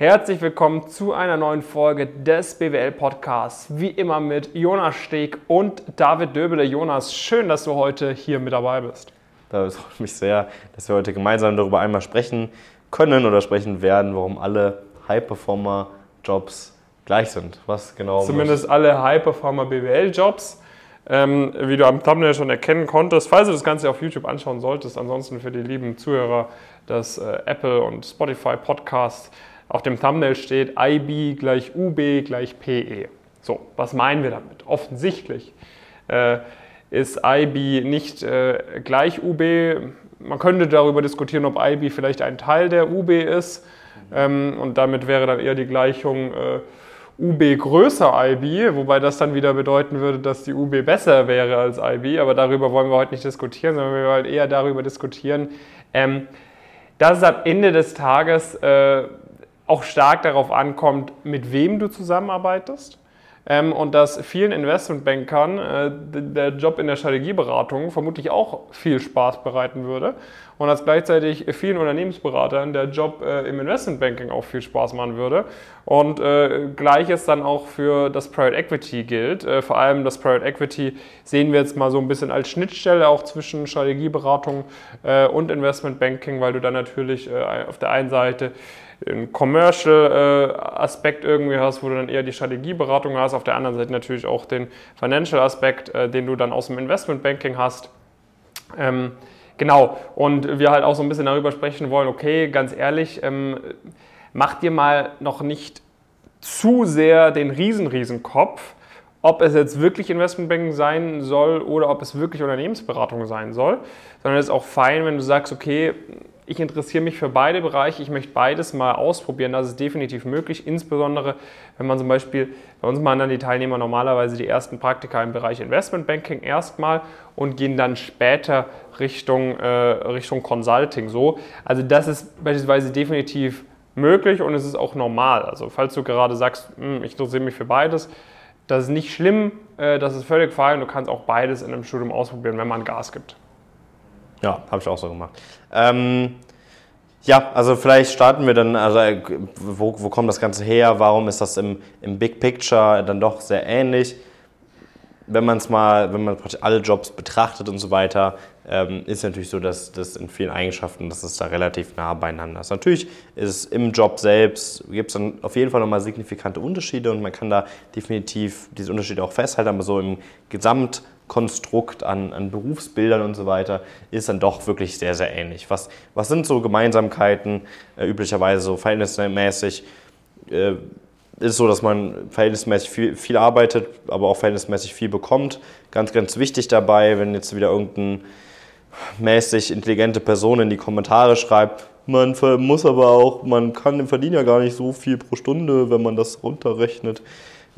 Herzlich willkommen zu einer neuen Folge des BWL Podcasts. Wie immer mit Jonas Steg und David Döbele. Jonas, schön, dass du heute hier mit dabei bist. Da freut mich sehr, dass wir heute gemeinsam darüber einmal sprechen können oder sprechen werden, warum alle High-Performer-Jobs gleich sind. Was genau? Zumindest alle High-Performer BWL-Jobs. Ähm, wie du am Thumbnail schon erkennen konntest, falls du das Ganze auf YouTube anschauen solltest. Ansonsten für die lieben Zuhörer das äh, Apple und Spotify Podcast auf dem Thumbnail steht IB gleich UB gleich PE. So, was meinen wir damit? Offensichtlich äh, ist IB nicht äh, gleich UB. Man könnte darüber diskutieren, ob IB vielleicht ein Teil der UB ist. Ähm, und damit wäre dann eher die Gleichung äh, UB größer IB, wobei das dann wieder bedeuten würde, dass die UB besser wäre als IB. Aber darüber wollen wir heute nicht diskutieren, sondern wir wollen eher darüber diskutieren, ähm, dass es am Ende des Tages äh, auch stark darauf ankommt, mit wem du zusammenarbeitest. Ähm, und dass vielen Investmentbankern äh, der Job in der Strategieberatung vermutlich auch viel Spaß bereiten würde. Und dass gleichzeitig vielen Unternehmensberatern der Job äh, im Investmentbanking auch viel Spaß machen würde. Und äh, gleiches dann auch für das Private Equity gilt. Äh, vor allem das Private Equity sehen wir jetzt mal so ein bisschen als Schnittstelle auch zwischen Strategieberatung äh, und Investmentbanking, weil du dann natürlich äh, auf der einen Seite einen Commercial-Aspekt äh, irgendwie hast, wo du dann eher die Strategieberatung hast, auf der anderen Seite natürlich auch den Financial-Aspekt, äh, den du dann aus dem Investmentbanking hast. Ähm, genau, und wir halt auch so ein bisschen darüber sprechen wollen, okay, ganz ehrlich, ähm, mach dir mal noch nicht zu sehr den riesen, riesen Kopf, ob es jetzt wirklich Investmentbanking sein soll oder ob es wirklich Unternehmensberatung sein soll, sondern es ist auch fein, wenn du sagst, okay, ich interessiere mich für beide Bereiche, ich möchte beides mal ausprobieren, das ist definitiv möglich, insbesondere wenn man zum Beispiel, bei uns machen dann die Teilnehmer normalerweise die ersten Praktika im Bereich Investmentbanking erstmal und gehen dann später Richtung, äh, Richtung Consulting so. Also das ist beispielsweise definitiv möglich und es ist auch normal. Also falls du gerade sagst, hm, ich interessiere mich für beides, das ist nicht schlimm, äh, das ist völlig fein, du kannst auch beides in einem Studium ausprobieren, wenn man Gas gibt. Ja, habe ich auch so gemacht. Ähm, ja, also vielleicht starten wir dann, also wo, wo kommt das Ganze her? Warum ist das im, im Big Picture dann doch sehr ähnlich? Wenn man es mal, wenn man praktisch alle Jobs betrachtet und so weiter, ähm, ist natürlich so, dass das in vielen Eigenschaften, dass es da relativ nah beieinander ist. Natürlich ist im Job selbst, gibt es dann auf jeden Fall nochmal signifikante Unterschiede und man kann da definitiv diese Unterschiede auch festhalten, aber so im Gesamt Konstrukt an, an Berufsbildern und so weiter ist dann doch wirklich sehr, sehr ähnlich. Was, was sind so Gemeinsamkeiten? Äh, üblicherweise so verhältnismäßig äh, ist es so, dass man verhältnismäßig viel, viel arbeitet, aber auch verhältnismäßig viel bekommt. Ganz, ganz wichtig dabei, wenn jetzt wieder irgendeine mäßig intelligente Person in die Kommentare schreibt, man muss aber auch, man kann verdienen ja gar nicht so viel pro Stunde, wenn man das runterrechnet.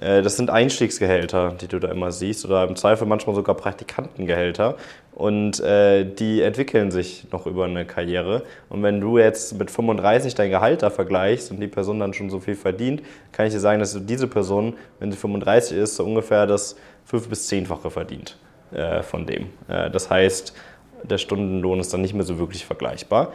Äh, das sind Einstiegsgehälter, die du da immer siehst, oder im Zweifel manchmal sogar Praktikantengehälter. Und äh, die entwickeln sich noch über eine Karriere. Und wenn du jetzt mit 35 dein Gehalt da vergleichst und die Person dann schon so viel verdient, kann ich dir sagen, dass diese Person, wenn sie 35 ist, so ungefähr das fünf- bis zehnfache verdient äh, von dem. Äh, das heißt, der Stundenlohn ist dann nicht mehr so wirklich vergleichbar.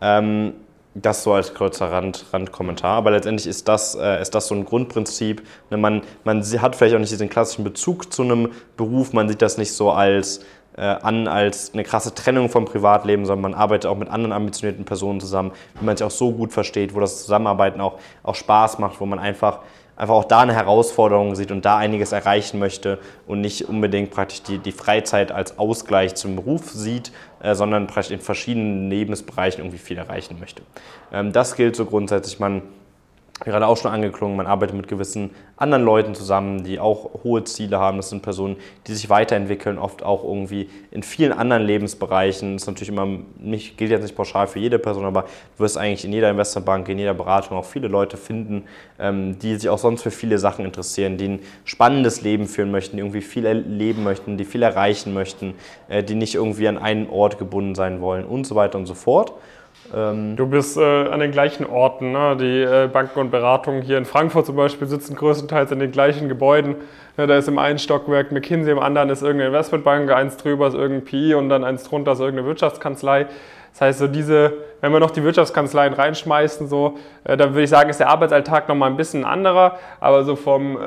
Ähm, das so als kurzer Rand, Randkommentar. Aber letztendlich ist das, äh, ist das so ein Grundprinzip. Ne, man, man hat vielleicht auch nicht diesen klassischen Bezug zu einem Beruf. Man sieht das nicht so als, äh, an als eine krasse Trennung vom Privatleben, sondern man arbeitet auch mit anderen ambitionierten Personen zusammen, wie man sich auch so gut versteht, wo das Zusammenarbeiten auch, auch Spaß macht, wo man einfach einfach auch da eine Herausforderung sieht und da einiges erreichen möchte und nicht unbedingt praktisch die, die Freizeit als Ausgleich zum Beruf sieht, äh, sondern praktisch in verschiedenen Lebensbereichen irgendwie viel erreichen möchte. Ähm, das gilt so grundsätzlich, man gerade auch schon angeklungen, man arbeitet mit gewissen anderen Leuten zusammen, die auch hohe Ziele haben. Das sind Personen, die sich weiterentwickeln, oft auch irgendwie in vielen anderen Lebensbereichen. Das ist natürlich immer nicht, gilt jetzt nicht pauschal für jede Person, aber du wirst eigentlich in jeder Investorbank, in jeder Beratung auch viele Leute finden, ähm, die sich auch sonst für viele Sachen interessieren, die ein spannendes Leben führen möchten, die irgendwie viel erleben möchten, die viel erreichen möchten, äh, die nicht irgendwie an einen Ort gebunden sein wollen und so weiter und so fort. Ähm, du bist äh, an den gleichen Orten. Ne? Die äh, Banken und Beratungen hier in Frankfurt zum Beispiel sitzen größtenteils in den gleichen Gebäuden. Ja, da ist im einen Stockwerk McKinsey, im anderen ist irgendeine Investmentbank, eins drüber ist irgendein PI und dann eins drunter ist irgendeine Wirtschaftskanzlei. Das heißt, so diese, wenn wir noch die Wirtschaftskanzleien reinschmeißen, so, äh, dann würde ich sagen, ist der Arbeitsalltag nochmal ein bisschen anderer, aber so vom, äh,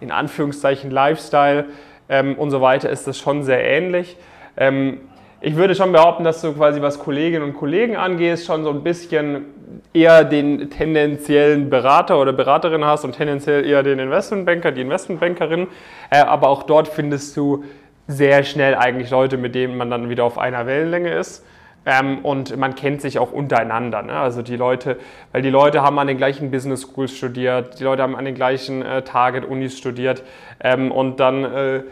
in Anführungszeichen, Lifestyle ähm, und so weiter ist das schon sehr ähnlich. Ähm, ich würde schon behaupten, dass du quasi, was Kolleginnen und Kollegen angeht, schon so ein bisschen eher den tendenziellen Berater oder Beraterin hast und tendenziell eher den Investmentbanker, die Investmentbankerin. Äh, aber auch dort findest du sehr schnell eigentlich Leute, mit denen man dann wieder auf einer Wellenlänge ist. Ähm, und man kennt sich auch untereinander. Ne? Also die Leute, weil die Leute haben an den gleichen Business Schools studiert, die Leute haben an den gleichen äh, Target-Unis studiert ähm, und dann äh,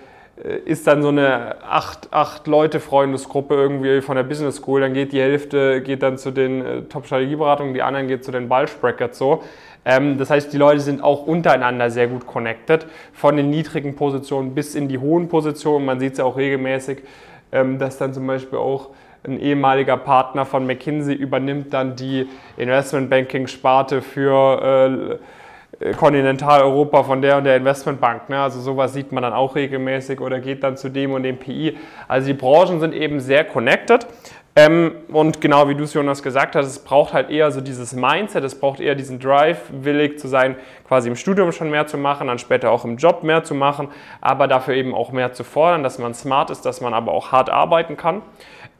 ist dann so eine acht, acht Leute Freundesgruppe irgendwie von der Business School, dann geht die Hälfte geht dann zu den äh, Top-Strategieberatungen, die anderen geht zu den Bulge so. Ähm, das heißt, die Leute sind auch untereinander sehr gut connected, von den niedrigen Positionen bis in die hohen Positionen. Man sieht es ja auch regelmäßig, ähm, dass dann zum Beispiel auch ein ehemaliger Partner von McKinsey übernimmt dann die Investmentbanking-Sparte für äh, Kontinentaleuropa von der und der Investmentbank. Ne? Also sowas sieht man dann auch regelmäßig oder geht dann zu dem und dem PI. Also die Branchen sind eben sehr connected. Ähm, und genau wie du es Jonas gesagt hast, es braucht halt eher so dieses Mindset, es braucht eher diesen Drive, willig zu sein, quasi im Studium schon mehr zu machen, dann später auch im Job mehr zu machen, aber dafür eben auch mehr zu fordern, dass man smart ist, dass man aber auch hart arbeiten kann.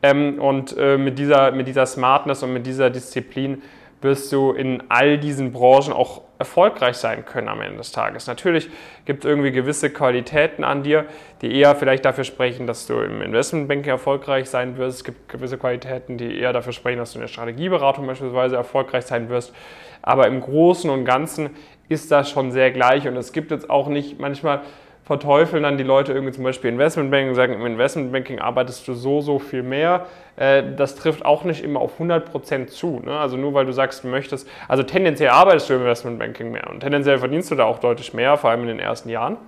Ähm, und äh, mit, dieser, mit dieser Smartness und mit dieser Disziplin wirst du in all diesen Branchen auch erfolgreich sein können am Ende des Tages. Natürlich gibt es irgendwie gewisse Qualitäten an dir, die eher vielleicht dafür sprechen, dass du im Investmentbanking erfolgreich sein wirst. Es gibt gewisse Qualitäten, die eher dafür sprechen, dass du in der Strategieberatung beispielsweise erfolgreich sein wirst. Aber im Großen und Ganzen ist das schon sehr gleich und es gibt jetzt auch nicht manchmal verteufeln dann die Leute irgendwie zum Beispiel Investmentbanking und sagen, im Investmentbanking arbeitest du so, so viel mehr. Äh, das trifft auch nicht immer auf 100% zu. Ne? Also nur weil du sagst, du möchtest, also tendenziell arbeitest du im Investmentbanking mehr und tendenziell verdienst du da auch deutlich mehr, vor allem in den ersten Jahren.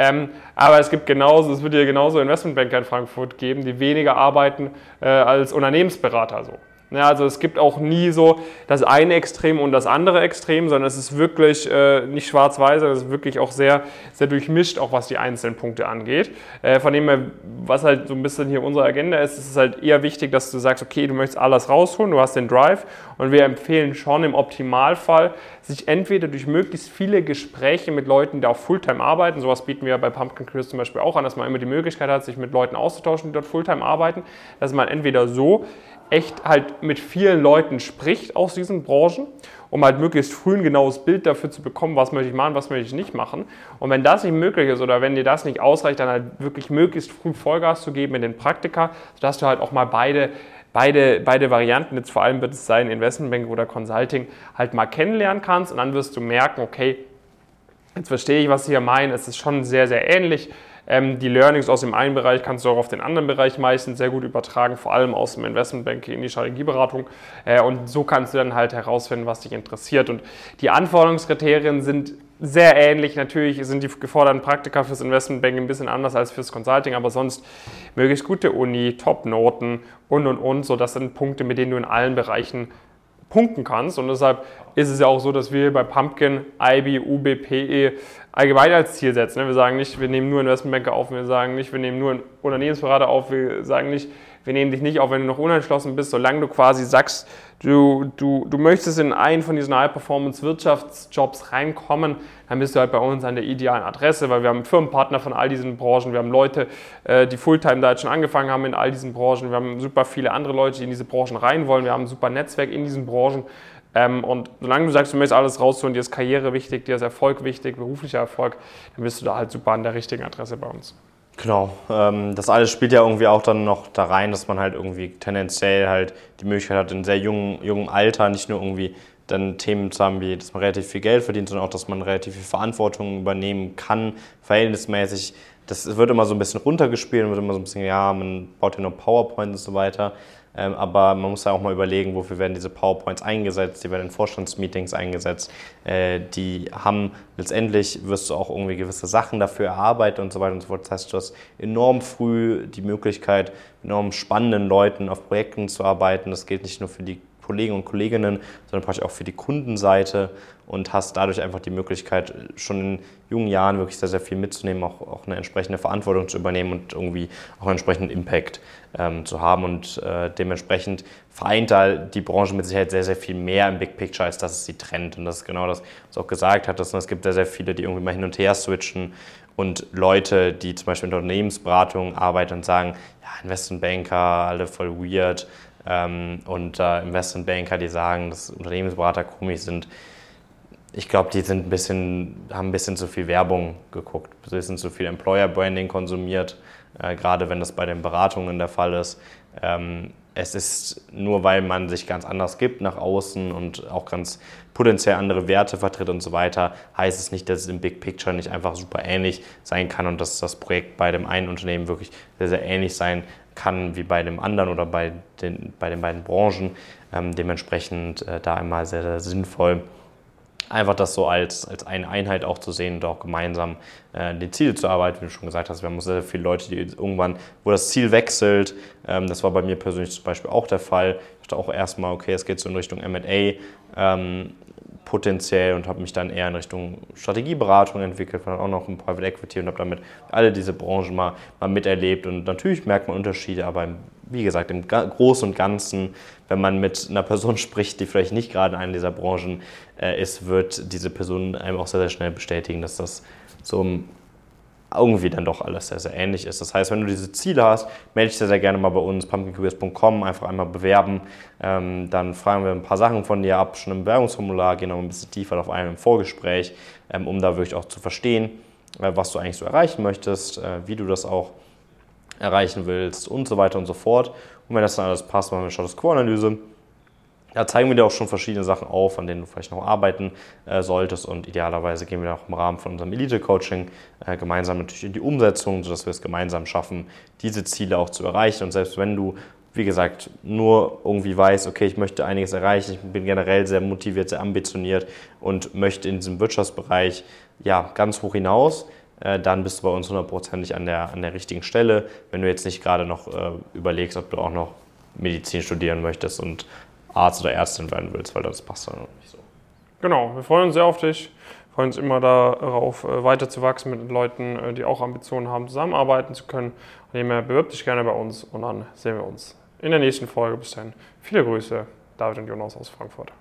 Ähm, aber es gibt genauso, es wird dir genauso Investmentbanker in Frankfurt geben, die weniger arbeiten äh, als Unternehmensberater so. Ja, also es gibt auch nie so das eine Extrem und das andere Extrem, sondern es ist wirklich äh, nicht schwarz-weiß, sondern es ist wirklich auch sehr, sehr durchmischt, auch was die einzelnen Punkte angeht. Äh, von dem her, was halt so ein bisschen hier unsere Agenda ist, ist es halt eher wichtig, dass du sagst, okay, du möchtest alles rausholen, du hast den Drive und wir empfehlen schon im Optimalfall, sich entweder durch möglichst viele Gespräche mit Leuten, die auch Fulltime arbeiten, sowas bieten wir bei Pumpkin Chris zum Beispiel auch an, dass man immer die Möglichkeit hat, sich mit Leuten auszutauschen, die dort Fulltime arbeiten, dass man entweder so echt halt mit vielen Leuten spricht aus diesen Branchen, um halt möglichst früh ein genaues Bild dafür zu bekommen, was möchte ich machen, was möchte ich nicht machen. Und wenn das nicht möglich ist oder wenn dir das nicht ausreicht, dann halt wirklich möglichst früh Vollgas zu geben in den Praktika, sodass du halt auch mal beide beide, beide Varianten, jetzt vor allem wird es sein, Investmentbank oder Consulting, halt mal kennenlernen kannst und dann wirst du merken, okay, jetzt verstehe ich, was sie hier meinen, es ist schon sehr, sehr ähnlich. Ähm, die Learnings aus dem einen Bereich kannst du auch auf den anderen Bereich meistens sehr gut übertragen, vor allem aus dem Investmentbanking in die Strategieberatung. Äh, und so kannst du dann halt herausfinden, was dich interessiert. Und die Anforderungskriterien sind sehr ähnlich. Natürlich sind die geforderten Praktika fürs Investmentbanking ein bisschen anders als fürs Consulting, aber sonst möglichst gute Uni, Top-Noten und und und. So, das sind Punkte, mit denen du in allen Bereichen punkten kannst. Und deshalb ist es ja auch so, dass wir bei Pumpkin, IB, UB, PE allgemein als Ziel setzen. Ne? Wir sagen nicht, wir nehmen nur Investmentbanker auf, wir sagen nicht, wir nehmen nur Unternehmensberater auf, wir sagen nicht, wir nehmen dich nicht auf, wenn du noch unentschlossen bist, solange du quasi sagst, du, du, du möchtest in einen von diesen High-Performance-Wirtschaftsjobs reinkommen, dann bist du halt bei uns an der idealen Adresse, weil wir haben Firmenpartner von all diesen Branchen, wir haben Leute, äh, die Fulltime da jetzt schon angefangen haben in all diesen Branchen, wir haben super viele andere Leute, die in diese Branchen rein wollen, wir haben ein super Netzwerk in diesen Branchen. Ähm, und solange du sagst, du möchtest alles rausholen, dir ist Karriere wichtig, dir ist Erfolg wichtig, beruflicher Erfolg, dann bist du da halt super an der richtigen Adresse bei uns. Genau, ähm, das alles spielt ja irgendwie auch dann noch da rein, dass man halt irgendwie tendenziell halt die Möglichkeit hat, in sehr jungen, jungem Alter nicht nur irgendwie dann Themen zu haben, wie dass man relativ viel Geld verdient, sondern auch, dass man relativ viel Verantwortung übernehmen kann, verhältnismäßig. Das wird immer so ein bisschen runtergespielt, wird immer so ein bisschen, ja, man baut ja nur PowerPoint und so weiter. Ähm, aber man muss ja auch mal überlegen, wofür werden diese PowerPoints eingesetzt, die werden in Vorstandsmeetings eingesetzt. Äh, die haben letztendlich, wirst du auch irgendwie gewisse Sachen dafür erarbeiten und so weiter und so fort. Das heißt, du hast enorm früh die Möglichkeit, enorm spannenden Leuten auf Projekten zu arbeiten. Das gilt nicht nur für die Kollegen und Kolleginnen, sondern praktisch auch für die Kundenseite und hast dadurch einfach die Möglichkeit, schon in jungen Jahren wirklich sehr, sehr viel mitzunehmen, auch, auch eine entsprechende Verantwortung zu übernehmen und irgendwie auch einen entsprechenden Impact ähm, zu haben. Und äh, dementsprechend vereint da die Branche mit Sicherheit sehr, sehr viel mehr im Big Picture, als dass es sie trennt. Und das ist genau das, was auch gesagt hattest. Und es gibt sehr, sehr viele, die irgendwie mal hin und her switchen und Leute, die zum Beispiel in Unternehmensberatung arbeiten und sagen, ja, Investmentbanker, alle voll weird. Ähm, und äh, Investmentbanker, die sagen, dass Unternehmensberater komisch sind. Ich glaube, die sind ein bisschen, haben ein bisschen zu viel Werbung geguckt, ein bisschen zu viel Employer Branding konsumiert, äh, gerade wenn das bei den Beratungen der Fall ist. Ähm, es ist nur, weil man sich ganz anders gibt nach außen und auch ganz potenziell andere Werte vertritt und so weiter, heißt es nicht, dass es im Big Picture nicht einfach super ähnlich sein kann und dass das Projekt bei dem einen Unternehmen wirklich sehr, sehr ähnlich sein kann wie bei dem anderen oder bei den, bei den beiden Branchen. Ähm, dementsprechend äh, da einmal sehr, sehr sinnvoll einfach das so als, als eine Einheit auch zu sehen und auch gemeinsam äh, die Ziele zu arbeiten, wie du schon gesagt hast. Wir haben sehr, sehr viele Leute, die irgendwann, wo das Ziel wechselt. Ähm, das war bei mir persönlich zum Beispiel auch der Fall. Ich dachte auch erstmal, okay, es geht so in Richtung MA. Ähm, potenziell und habe mich dann eher in Richtung Strategieberatung entwickelt, war dann auch noch im Private Equity und habe damit alle diese Branchen mal, mal miterlebt. Und natürlich merkt man Unterschiede, aber wie gesagt, im Großen und Ganzen, wenn man mit einer Person spricht, die vielleicht nicht gerade in einer dieser Branchen äh, ist, wird diese Person einem auch sehr, sehr schnell bestätigen, dass das so im irgendwie dann doch alles sehr, sehr ähnlich ist. Das heißt, wenn du diese Ziele hast, melde dich sehr, sehr gerne mal bei uns, pumpkincareers.com, einfach einmal bewerben. Ähm, dann fragen wir ein paar Sachen von dir ab, schon im Bewerbungsformular, gehen noch ein bisschen tiefer auf einem Vorgespräch, ähm, um da wirklich auch zu verstehen, äh, was du eigentlich so erreichen möchtest, äh, wie du das auch erreichen willst und so weiter und so fort. Und wenn das dann alles passt, machen wir eine Status Quo-Analyse da zeigen wir dir auch schon verschiedene Sachen auf, an denen du vielleicht noch arbeiten äh, solltest. Und idealerweise gehen wir auch im Rahmen von unserem Elite-Coaching äh, gemeinsam natürlich in die Umsetzung, sodass wir es gemeinsam schaffen, diese Ziele auch zu erreichen. Und selbst wenn du, wie gesagt, nur irgendwie weißt, okay, ich möchte einiges erreichen, ich bin generell sehr motiviert, sehr ambitioniert und möchte in diesem Wirtschaftsbereich ja, ganz hoch hinaus, äh, dann bist du bei uns hundertprozentig an der, an der richtigen Stelle. Wenn du jetzt nicht gerade noch äh, überlegst, ob du auch noch Medizin studieren möchtest und Arzt oder Ärztin werden willst, weil das passt dann nicht so. Genau, wir freuen uns sehr auf dich. Wir freuen uns immer darauf, äh, weiter zu wachsen mit Leuten, äh, die auch Ambitionen haben, zusammenarbeiten zu können. Von dem her bewirb dich gerne bei uns und dann sehen wir uns in der nächsten Folge. Bis dahin, viele Grüße, David und Jonas aus Frankfurt.